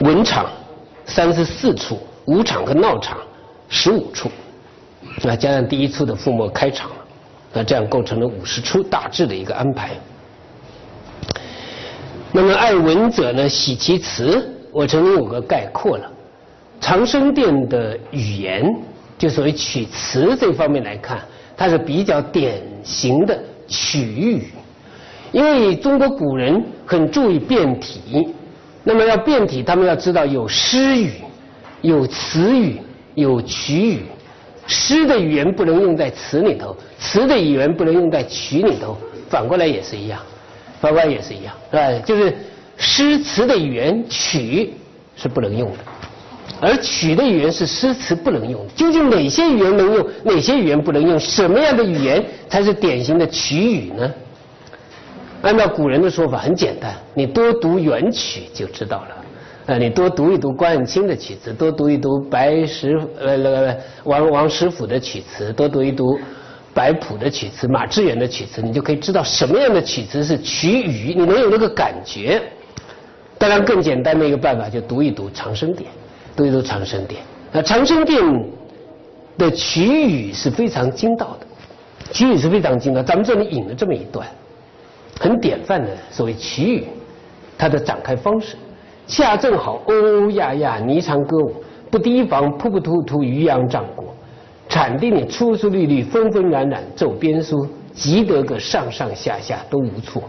文场三十四处，武场和闹场十五处，那加上第一处的覆没开场了，那这样构成了五十出大致的一个安排。那么爱文者呢，喜其词。我曾经有个概括了，长生殿的语言，就所谓曲词这方面来看，它是比较典型的曲语。因为中国古人很注意变体，那么要变体，他们要知道有诗语、有词语、有曲语。诗的语言不能用在词里头，词的语言不能用在曲里头，反过来也是一样，反过来也是一样，是吧？就是。诗词的语言曲是不能用的，而曲的语言是诗词不能用的。究竟哪些语言能用，哪些语言不能用？什么样的语言才是典型的曲语呢？按照古人的说法，很简单，你多读元曲就知道了。呃，你多读一读关汉卿的曲子，多读一读白石呃那个王王实甫的曲词，多读一读。白朴的曲词，马致远的曲词，你就可以知道什么样的曲词是曲语，你能有那个感觉。当然，更简单的一个办法就读一读《长生殿》，读一读《长生殿》。那《长生殿》的曲语是非常精到的，曲语是非常精到。咱们这里引了这么一段，很典范的所谓奇语，它的展开方式，恰正好，欧欧呀呀，霓裳歌舞，不提防，扑扑突突，渔阳战国。产地里粗粗绿绿，纷纷染染，奏边书，急得个上上下下都无措。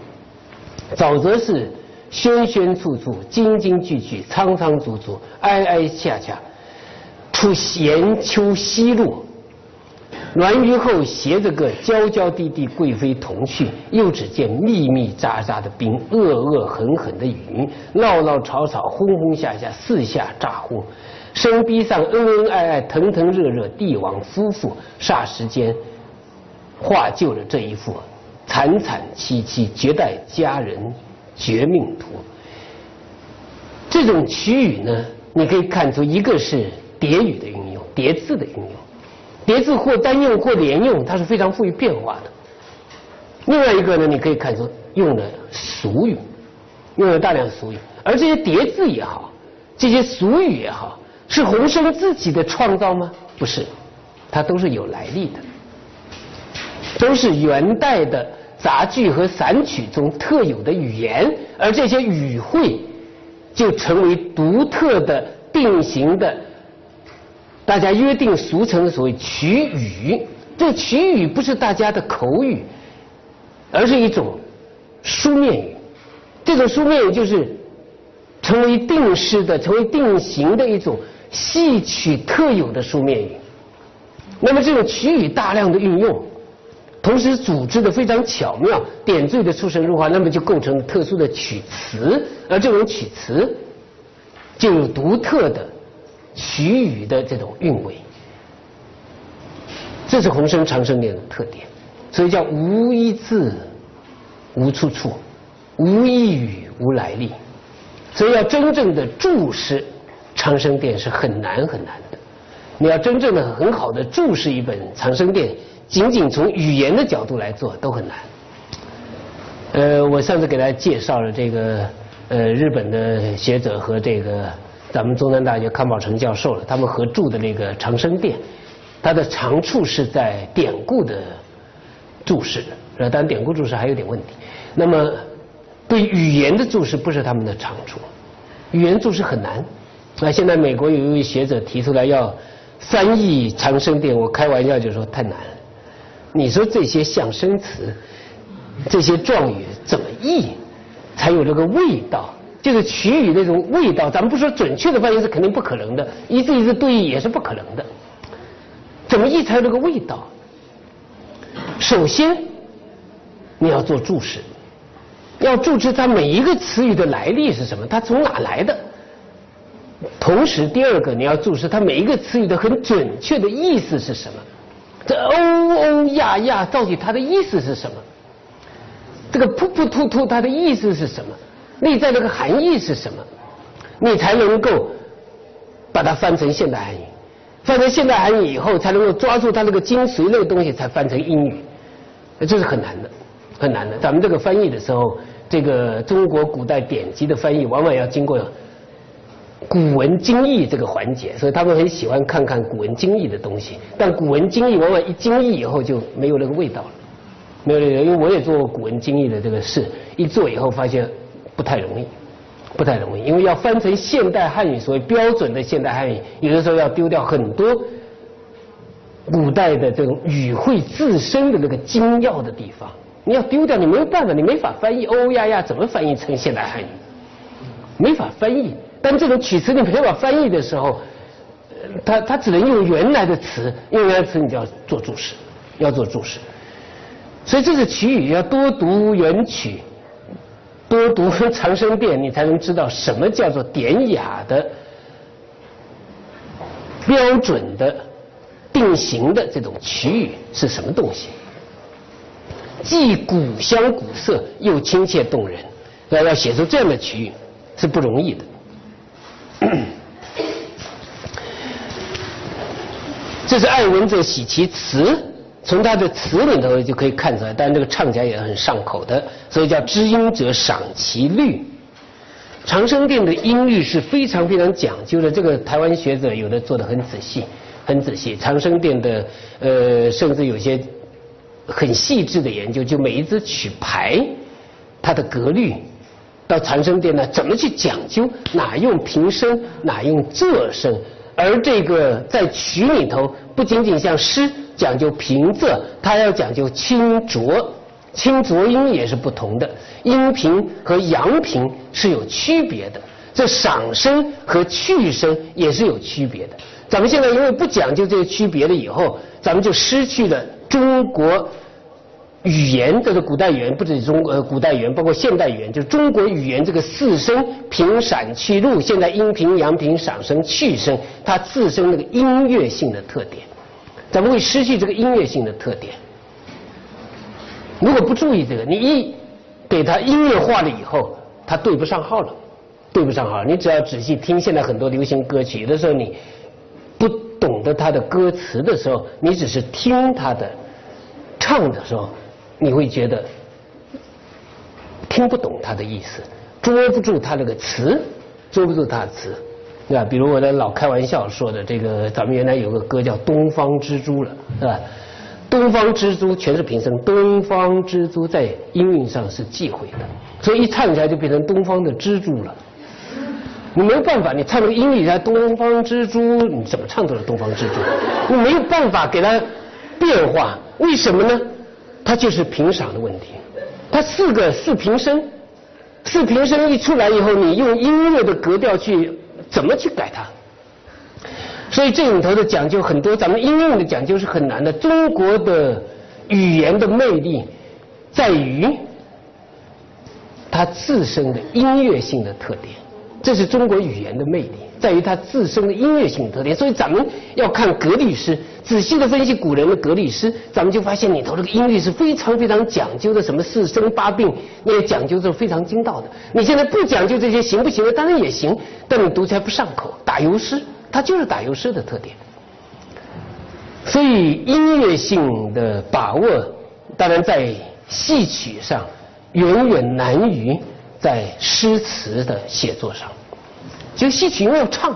早则是。喧喧促促，斤斤句句，仓仓卒卒，哀哀恰恰，出闲秋西落。栾舆后携着个娇娇滴滴贵妃同去，又只见密密匝匝的冰，恶恶狠狠的雨，闹闹吵吵，轰轰下下，四下炸呼。生逼上恩恩爱爱，腾腾热热，帝王夫妇，霎时间化就了这一幅惨惨戚戚，绝代佳人。绝命图，这种曲语呢，你可以看出一个是叠语的运用，叠字的运用，叠字或单用或连用，它是非常富于变化的。另外一个呢，你可以看出用了俗语，用了大量俗语，而这些叠字也好，这些俗语也好，是洪生自己的创造吗？不是，它都是有来历的，都是元代的。杂剧和散曲中特有的语言，而这些语汇就成为独特的、定型的，大家约定俗成的所谓曲语。这曲语不是大家的口语，而是一种书面语。这种书面语就是成为定式的、成为定型的一种戏曲特有的书面语。那么，这种曲语大量的运用。同时组织的非常巧妙，点缀的出神入化，那么就构成特殊的曲词，而这种曲词就有独特的曲语的这种韵味，这是红生长生殿的特点，所以叫无一字无出处，无一语无来历，所以要真正的注释长生殿是很难很难的，你要真正的很好的注释一本长生殿。仅仅从语言的角度来做都很难。呃，我上次给大家介绍了这个呃日本的学者和这个咱们中南大学康宝成教授了，他们合著的那个《长生殿》，它的长处是在典故的注释，呃，当然典故注释还有点问题。那么对语言的注释不是他们的长处，语言注释很难。那现在美国有一位学者提出来要翻译《长生殿》，我开玩笑就说太难了。你说这些象声词、这些状语怎么译才有这个味道？就是曲语那种味道，咱们不说准确的翻译是肯定不可能的，一字一字对译也是不可能的。怎么译才有这个味道？首先你要做注释，要注释它每一个词语的来历是什么，它从哪来的。同时，第二个你要注释它每一个词语的很准确的意思是什么。这欧欧亚亚，到底它的意思是什么？这个噗噗突突，它的意思是什么？内在那个含义是什么？你才能够把它翻成现代汉语，翻成现代汉语以后，才能够抓住它那个精髓那个东西，才翻成英语。这是很难的，很难的。咱们这个翻译的时候，这个中国古代典籍的翻译，往往要经过古文精义这个环节，所以他们很喜欢看看古文精义的东西。但古文精义往往一精义以后就没有那个味道了，没有那个，因为我也做过古文精义的这个事，一做以后发现不太容易，不太容易，因为要翻成现代汉语，所谓标准的现代汉语，有的时候要丢掉很多古代的这种语汇自身的那个精要的地方，你要丢掉，你没有办法，你没法翻译，哦哦呀呀，怎么翻译成现代汉语？没法翻译。但这种曲词你没法翻译的时候，他他只能用原来的词，用原来词你就要做注释，要做注释。所以这是曲语要多读原曲，多读长生殿，你才能知道什么叫做典雅的、标准的、定型的这种曲语是什么东西，既古香古色又亲切动人。要要写出这样的曲语是不容易的。这是爱文者喜其词，从他的词里头就可以看出来。但这个唱起来也很上口的，所以叫知音者赏其律。长生殿的音律是非常非常讲究的，这个台湾学者有的做的很仔细，很仔细。长生殿的呃，甚至有些很细致的研究，就每一支曲牌它的格律。到长生殿呢，怎么去讲究？哪用平声，哪用仄声？而这个在曲里头，不仅仅像诗讲究平仄，它要讲究清浊，清浊音也是不同的。阴平和阳平是有区别的，这赏声和去声也是有区别的。咱们现在因为不讲究这个区别了，以后咱们就失去了中国。语言，这个古代语言不止中呃古代语言，包括现代语言，就是中国语言这个四声平闪去入，现在阴平阳平赏声去声，它自身那个音乐性的特点，咱们会失去这个音乐性的特点。如果不注意这个，你一给它音乐化了以后，它对不上号了，对不上号。你只要仔细听现在很多流行歌曲，有的时候你不懂得它的歌词的时候，你只是听它的唱的时候。你会觉得听不懂他的意思，捉不住他那个词，捉不住他的词，对吧？比如我在老开玩笑说的这个，咱们原来有个歌叫《东方之珠》了，是吧？东方之珠全是平声，东方之珠在音韵上是忌讳的，所以一唱起来就变成东方的蜘蛛了。你没办法，你唱个音里来东方之珠，你怎么唱都是东方之珠，你没有办法给它变化，为什么呢？它就是平赏的问题，它四个四平声，四平声一出来以后，你用音乐的格调去怎么去改它？所以这里头的讲究很多，咱们应用的讲究是很难的。中国的语言的魅力在于它自身的音乐性的特点，这是中国语言的魅力。在于它自身的音乐性特点，所以咱们要看格律诗，仔细的分析古人的格律诗，咱们就发现里头这个音律是非常非常讲究的，什么四声八病，那些讲究是非常精到的。你现在不讲究这些行不行呢？当然也行，但你读起来不上口。打油诗，它就是打油诗的特点。所以音乐性的把握，当然在戏曲上远远难于在诗词的写作上。就戏曲因为要唱，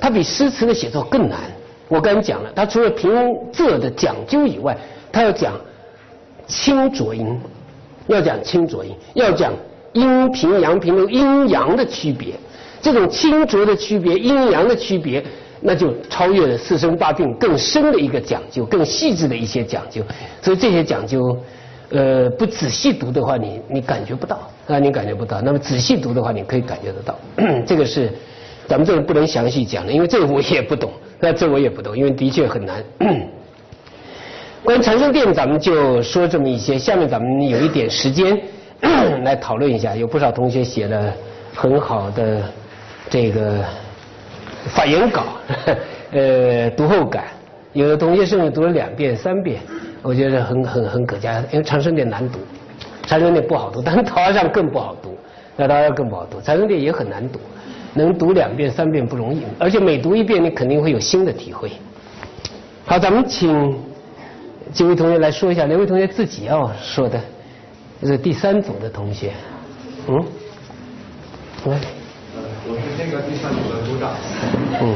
它比诗词的写作更难。我刚才讲了，它除了平仄的讲究以外，它要讲清浊音，要讲清浊音，要讲阴平阳平的阴阳的区别。这种清浊的区别、阴阳的区别，那就超越了四声八病更深的一个讲究、更细致的一些讲究。所以这些讲究，呃，不仔细读的话，你你感觉不到。啊，你感觉不到。那么仔细读的话，你可以感觉得到。这个是咱们这个不能详细讲的，因为这个我也不懂。那这我也不懂，因为的确很难。关于长生殿，咱们就说这么一些。下面咱们有一点时间 来讨论一下。有不少同学写了很好的这个发言稿，呃，读后感。有的同学甚至读了两遍、三遍，我觉得很很很可嘉，因为长生殿难读。长生殿不好读，但是桃花扇更不好读，那桃花更不好读。长生殿也很难读，能读两遍三遍不容易，而且每读一遍你肯定会有新的体会。好，咱们请几位同学来说一下，哪位同学自己要说的？这是第三组的同学，嗯，来。呃，我是这个第三组的组长。嗯，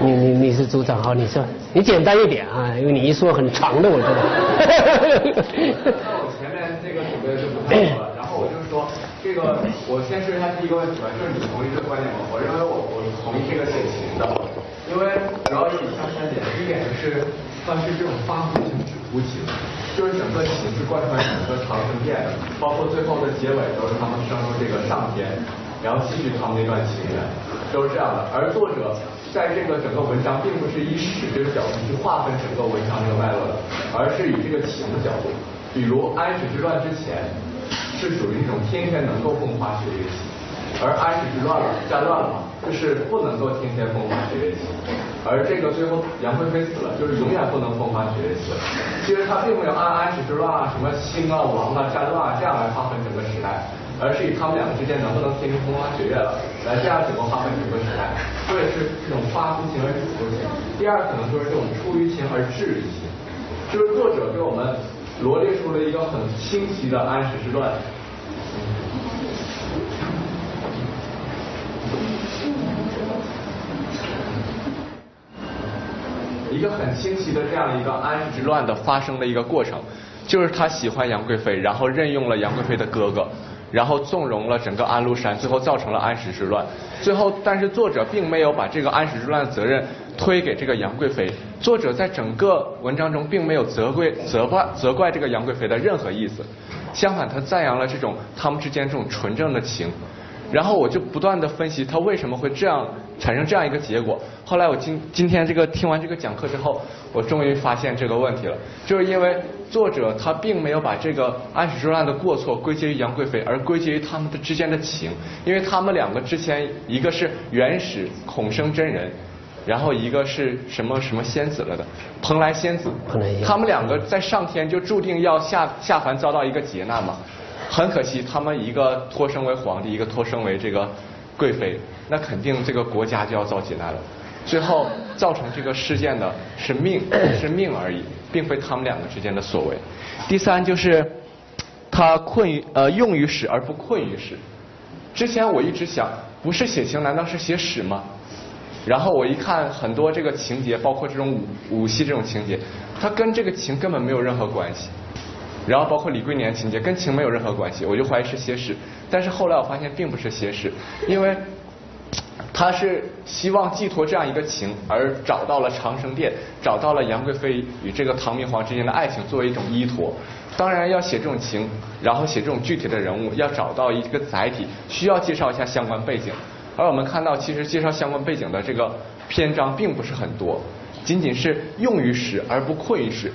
你你你是组长，好，你说，你简单一点啊，因为你一说很长的，我知道。我前面这个准备就不太多了，说，这个我先说一下第一个问题吧，就是你同意这个观点吗？我认为我我同意这个写情的，因为主要有以下三点，第一点是它是这种发乎情止乎情，就是整个情是贯穿整个长生殿的，包括最后的结尾都是他们升入这个上天。然后继续他们那段情缘，都是这样的。而作者在这个整个文章，并不是以史这个角度去划分整个文章这个脉络的，而是以这个情的角度。比如安史之乱之前，是属于那种天天能够风花雪月期，而安史之乱了，战乱了嘛，就是不能够天天风花雪月期。而这个最后杨贵妃死了，就是永远不能风花雪月期。其实他并没有按安史之乱啊、什么兴啊、亡啊、战乱啊这样来划分整个时代。而是以他们两个之间能不能天天风花雪月了，来这样整个划分整个时代。所以是这种发乎情而止乎情。第二可能就是这种出于情而至于情，就是作者给我们罗列出了一个很清晰的安史之乱，一个很清晰的这样一个安史之乱的发生的一个过程，就是他喜欢杨贵妃，然后任用了杨贵妃的哥哥。然后纵容了整个安禄山，最后造成了安史之乱。最后，但是作者并没有把这个安史之乱的责任推给这个杨贵妃。作者在整个文章中并没有责怪、责怪、责怪这个杨贵妃的任何意思。相反，他赞扬了这种他们之间这种纯正的情。然后我就不断的分析他为什么会这样产生这样一个结果。后来我今今天这个听完这个讲课之后，我终于发现这个问题了，就是因为作者他并没有把这个安史之乱的过错归结于杨贵妃，而归结于他们的之间的情，因为他们两个之前一个是元始孔生真人，然后一个是什么什么仙子了的蓬莱仙子，他们两个在上天就注定要下下凡遭到一个劫难嘛。很可惜，他们一个托生为皇帝，一个托生为这个贵妃，那肯定这个国家就要遭劫难了。最后造成这个事件的是命，是命而已，并非他们两个之间的所为。第三就是，他困于呃用于史而不困于史。之前我一直想，不是写情，难道是写史吗？然后我一看很多这个情节，包括这种武武戏这种情节，它跟这个情根本没有任何关系。然后包括李龟年情节跟情没有任何关系，我就怀疑是写史。但是后来我发现并不是写史，因为他是希望寄托这样一个情，而找到了长生殿，找到了杨贵妃与这个唐明皇之间的爱情作为一种依托。当然要写这种情，然后写这种具体的人物，要找到一个载体，需要介绍一下相关背景。而我们看到，其实介绍相关背景的这个篇章并不是很多，仅仅是用于史而不困于史。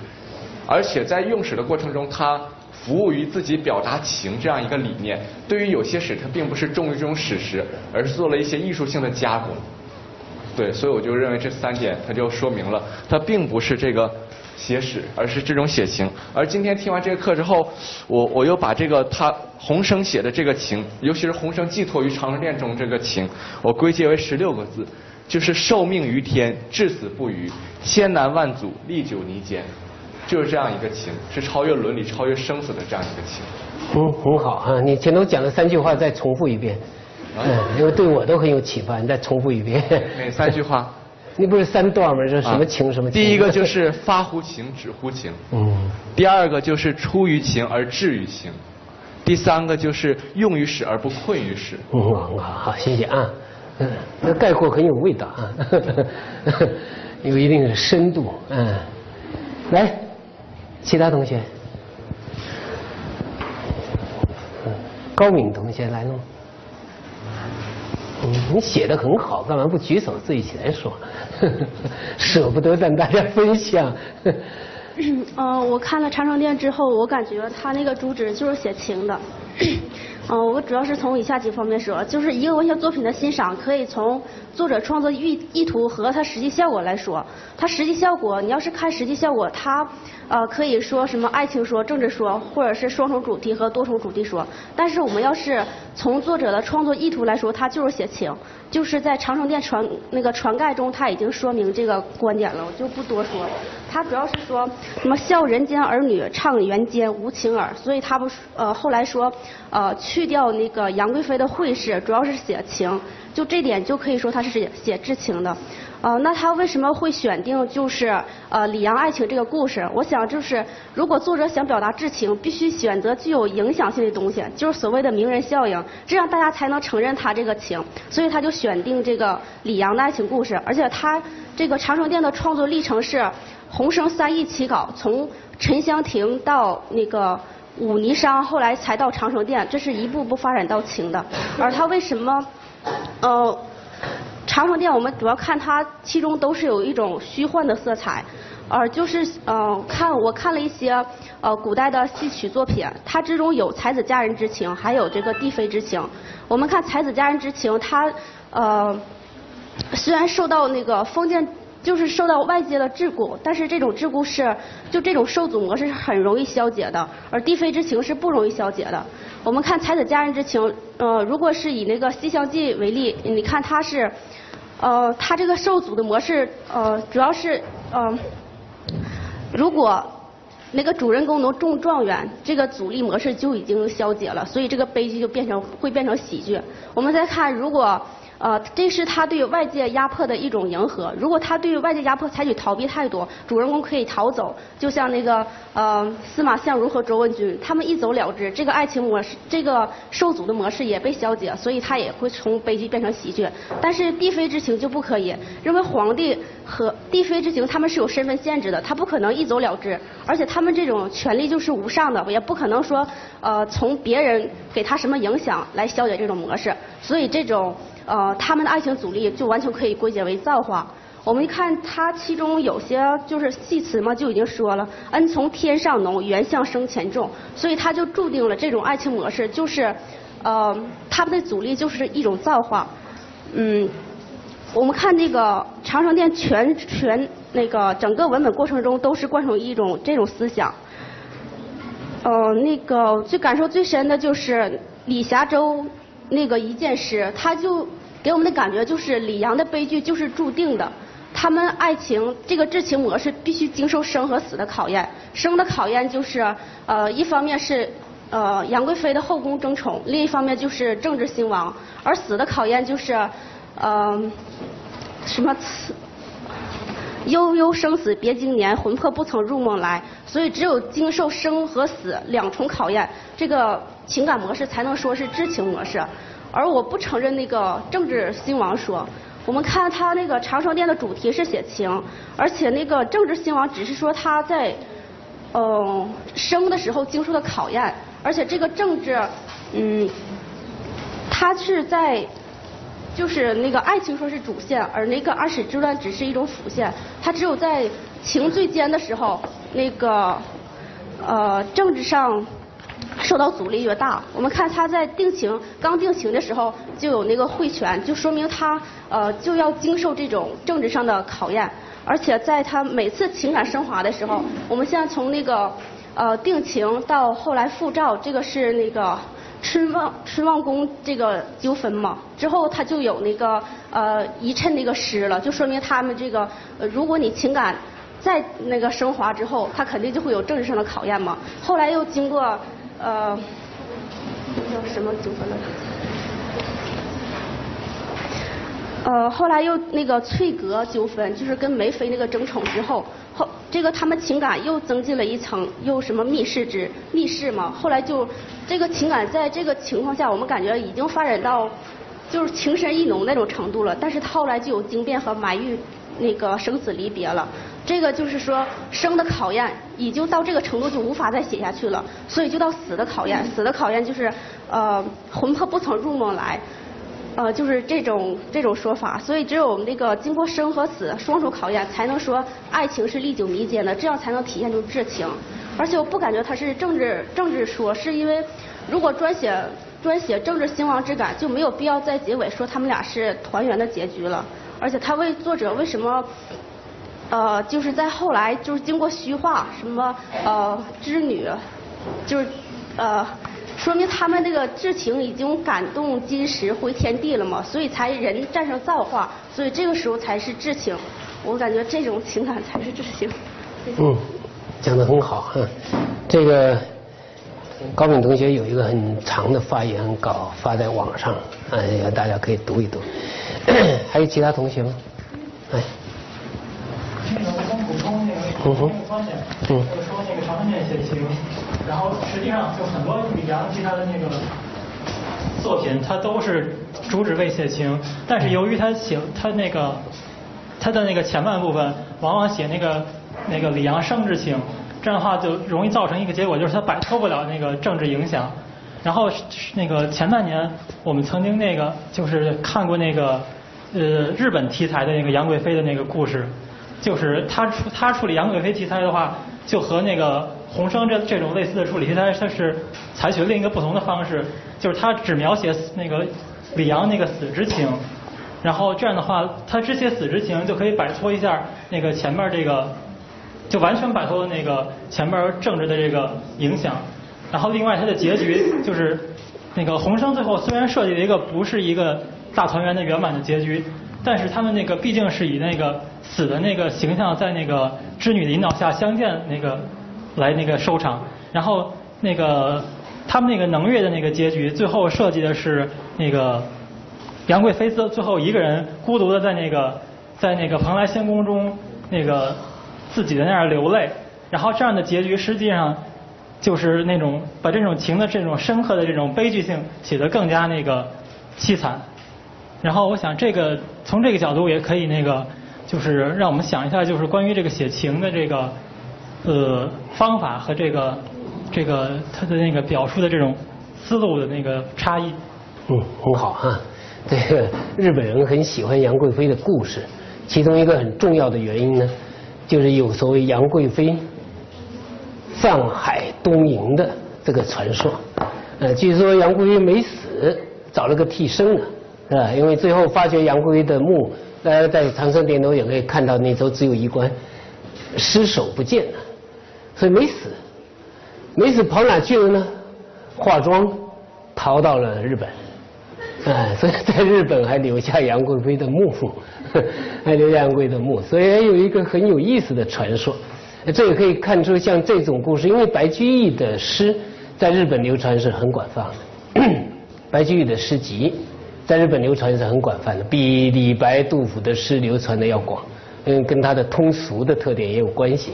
而且在用史的过程中，他服务于自己表达情这样一个理念。对于有些史，它并不是重于这种史实，而是做了一些艺术性的加工。对，所以我就认为这三点，它就说明了，它并不是这个写史，而是这种写情。而今天听完这个课之后，我我又把这个他洪生写的这个情，尤其是洪生寄托于长生殿中这个情，我归结为十六个字，就是受命于天，至死不渝，千难万阻，历久弥坚。就是这样一个情，是超越伦理、超越生死的这样一个情。嗯，很好啊，你前头讲了三句话再重复一遍，嗯，因为对我都很有启发，你再重复一遍。哪三句话？你不是三段吗？这什么情什么情？第一个就是发乎情，止乎情。嗯。第二个就是出于情而至于情。第三个就是用于史而不困于史。嗯，好，好，谢谢啊。嗯，那概括很有味道啊，有一定的深度。嗯，来。其他同学，高敏同学来弄。你写的很好，干嘛不举手自己起来说？舍不得让大家分享。嗯，我看了《长生殿》之后，我感觉他那个主旨就是写情的。嗯，我主要是从以下几方面说，就是一个文学作品的欣赏，可以从作者创作意意图和它实际效果来说。它实际效果，你要是看实际效果，它呃可以说什么爱情说、政治说，或者是双重主题和多重主题说。但是我们要是从作者的创作意图来说，他就是写情，就是在长生殿传那个传盖中，他已经说明这个观点了，我就不多说。他主要是说什么笑人间儿女唱人间无情耳，所以他不呃后来说呃去掉那个杨贵妃的会试，主要是写情，就这点就可以说他是写写至情的。呃，那他为什么会选定就是呃李阳爱情这个故事？我想就是如果作者想表达至情，必须选择具有影响性的东西，就是所谓的名人效应，这样大家才能承认他这个情。所以他就选定这个李阳的爱情故事，而且他这个长生殿的创作历程是红生三易起稿，从沉香亭到那个武霓裳，后来才到长生殿，这是一步步发展到情的。而他为什么呃？长生殿，我们主要看它其中都是有一种虚幻的色彩，而就是呃看我看了一些呃古代的戏曲作品，它之中有才子佳人之情，还有这个帝妃之情。我们看才子佳人之情，它呃虽然受到那个封建就是受到外界的桎梏，但是这种桎梏是就这种受阻模式是很容易消解的，而帝妃之情是不容易消解的。我们看才子佳人之情，呃如果是以那个《西厢记》为例，你看它是。呃，它这个受阻的模式，呃，主要是，呃，如果那个主人公能中状元，这个阻力模式就已经消解了，所以这个悲剧就变成会变成喜剧。我们再看，如果。呃，这是他对外界压迫的一种迎合。如果他对外界压迫采取逃避态度，主人公可以逃走，就像那个呃司马相如和卓文君，他们一走了之，这个爱情模式，这个受阻的模式也被消解，所以他也会从悲剧变成喜剧。但是帝妃之情就不可以，认为皇帝和帝妃之情他们是有身份限制的，他不可能一走了之，而且他们这种权利就是无上的，也不可能说呃从别人给他什么影响来消解这种模式，所以这种。呃，他们的爱情阻力就完全可以归结为造化。我们一看，它其中有些就是戏词嘛，就已经说了，恩从天上浓，缘相生前重，所以它就注定了这种爱情模式就是，呃，他们的阻力就是一种造化。嗯，我们看那个长生殿全全那个整个文本过程中都是贯穿一种这种思想。呃，那个最感受最深的就是李霞洲。那个一件诗，他就给我们的感觉就是李阳的悲剧就是注定的，他们爱情这个至情模式必须经受生和死的考验。生的考验就是呃，一方面是呃杨贵妃的后宫争宠，另一方面就是政治兴亡；而死的考验就是呃什么悠悠生死别经年，魂魄不曾入梦来。所以只有经受生和死两重考验，这个。情感模式才能说是知情模式，而我不承认那个政治兴亡说。我们看他那个长生殿的主题是写情，而且那个政治兴亡只是说他在嗯生的时候经受的考验，而且这个政治嗯，他是在就是那个爱情说是主线，而那个安史之乱只是一种辅线，他只有在情最坚的时候，那个呃政治上。受到阻力越大，我们看他在定情刚定情的时候就有那个会权，就说明他呃就要经受这种政治上的考验，而且在他每次情感升华的时候，我们现在从那个呃定情到后来复照，这个是那个春望春望宫这个纠纷嘛，之后他就有那个呃一衬那个诗了，就说明他们这个呃如果你情感再那个升华之后，他肯定就会有政治上的考验嘛，后来又经过。呃，叫什么纠纷来着？呃，后来又那个翠阁纠纷，就是跟梅妃那个争宠之后，后这个他们情感又增进了一层，又什么密室之密室嘛。后来就这个情感在这个情况下，我们感觉已经发展到就是情深意浓那种程度了。但是他后来就有惊变和埋玉那个生死离别了。这个就是说，生的考验已经到这个程度，就无法再写下去了，所以就到死的考验。死的考验就是，呃，魂魄不曾入梦来，呃，就是这种这种说法。所以只有那个经过生和死双重考验，才能说爱情是历久弥坚的，这样才能体现出至情。而且我不感觉它是政治政治说，是因为如果专写专写政治兴亡之感，就没有必要在结尾说他们俩是团圆的结局了。而且他为作者为什么？呃，就是在后来，就是经过虚化，什么呃织女，就是呃，说明他们这个至情已经感动金石回天地了嘛，所以才人战胜造化，所以这个时候才是至情。我感觉这种情感才是至情。嗯，讲的很好哈，这个高敏同学有一个很长的发言稿发在网上，哎，大家可以读一读。还有其他同学吗？哎。那个我想补充那个那个观点，就说那个长生殿写情，然后实际上就很多李阳其他的那个作品，它都是主旨为写情，但是由于他写他那个他的那个前半部分往往写那个那个李阳生之情，这样的话就容易造成一个结果，就是他摆脱不了那个政治影响。然后那个前半年我们曾经那个就是看过那个呃日本题材的那个杨贵妃的那个故事。就是他处他处理杨贵妃题材的话，就和那个洪生这这种类似的处理题材，他是采取另一个不同的方式，就是他只描写那个李阳那个死之情，然后这样的话，他只写死之情就可以摆脱一下那个前面这个，就完全摆脱了那个前面政治的这个影响。然后另外他的结局就是那个洪生最后虽然设计了一个不是一个大团圆的圆满的结局，但是他们那个毕竟是以那个。死的那个形象在那个织女的引导下相见，那个来那个收场。然后那个他们那个能月的那个结局，最后设计的是那个杨贵妃最最后一个人孤独的在那个在那个蓬莱仙宫中那个自己的那样流泪。然后这样的结局实际上就是那种把这种情的这种深刻的这种悲剧性写得更加那个凄惨。然后我想这个从这个角度也可以那个。就是让我们想一下，就是关于这个写情的这个呃方法和这个这个他的那个表述的这种思路的那个差异。嗯，很好哈。这个日本人很喜欢杨贵妃的故事，其中一个很重要的原因呢，就是有所谓杨贵妃上海东瀛的这个传说。呃，据说杨贵妃没死，找了个替身呢，是吧？因为最后发掘杨贵妃的墓。大家在长生殿都也可以看到，那时候只有一关，尸首不见了，所以没死，没死跑哪去了呢？化妆逃到了日本，哎，所以在日本还留下杨贵妃的墓，还留下杨贵妃的墓，所以还有一个很有意思的传说。这也可以看出，像这种故事，因为白居易的诗在日本流传是很广泛的，白居易的诗集。在日本流传是很广泛的，比李白、杜甫的诗流传的要广，嗯，跟他的通俗的特点也有关系。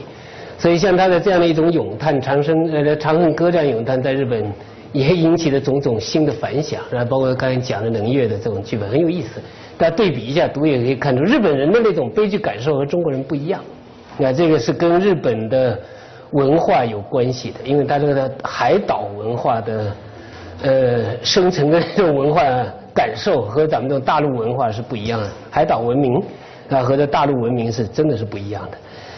所以像他的这样的一种咏叹长生呃《长恨歌》这样咏叹，在日本也引起了种种新的反响，然后包括刚才讲的冷月的这种剧本很有意思。大家对比一下读也可以看出，日本人的那种悲剧感受和中国人不一样。那这个是跟日本的文化有关系的，因为他这个海岛文化的呃生成的这种文化。感受和咱们的大陆文化是不一样的，海岛文明啊和这大陆文明是真的是不一样的。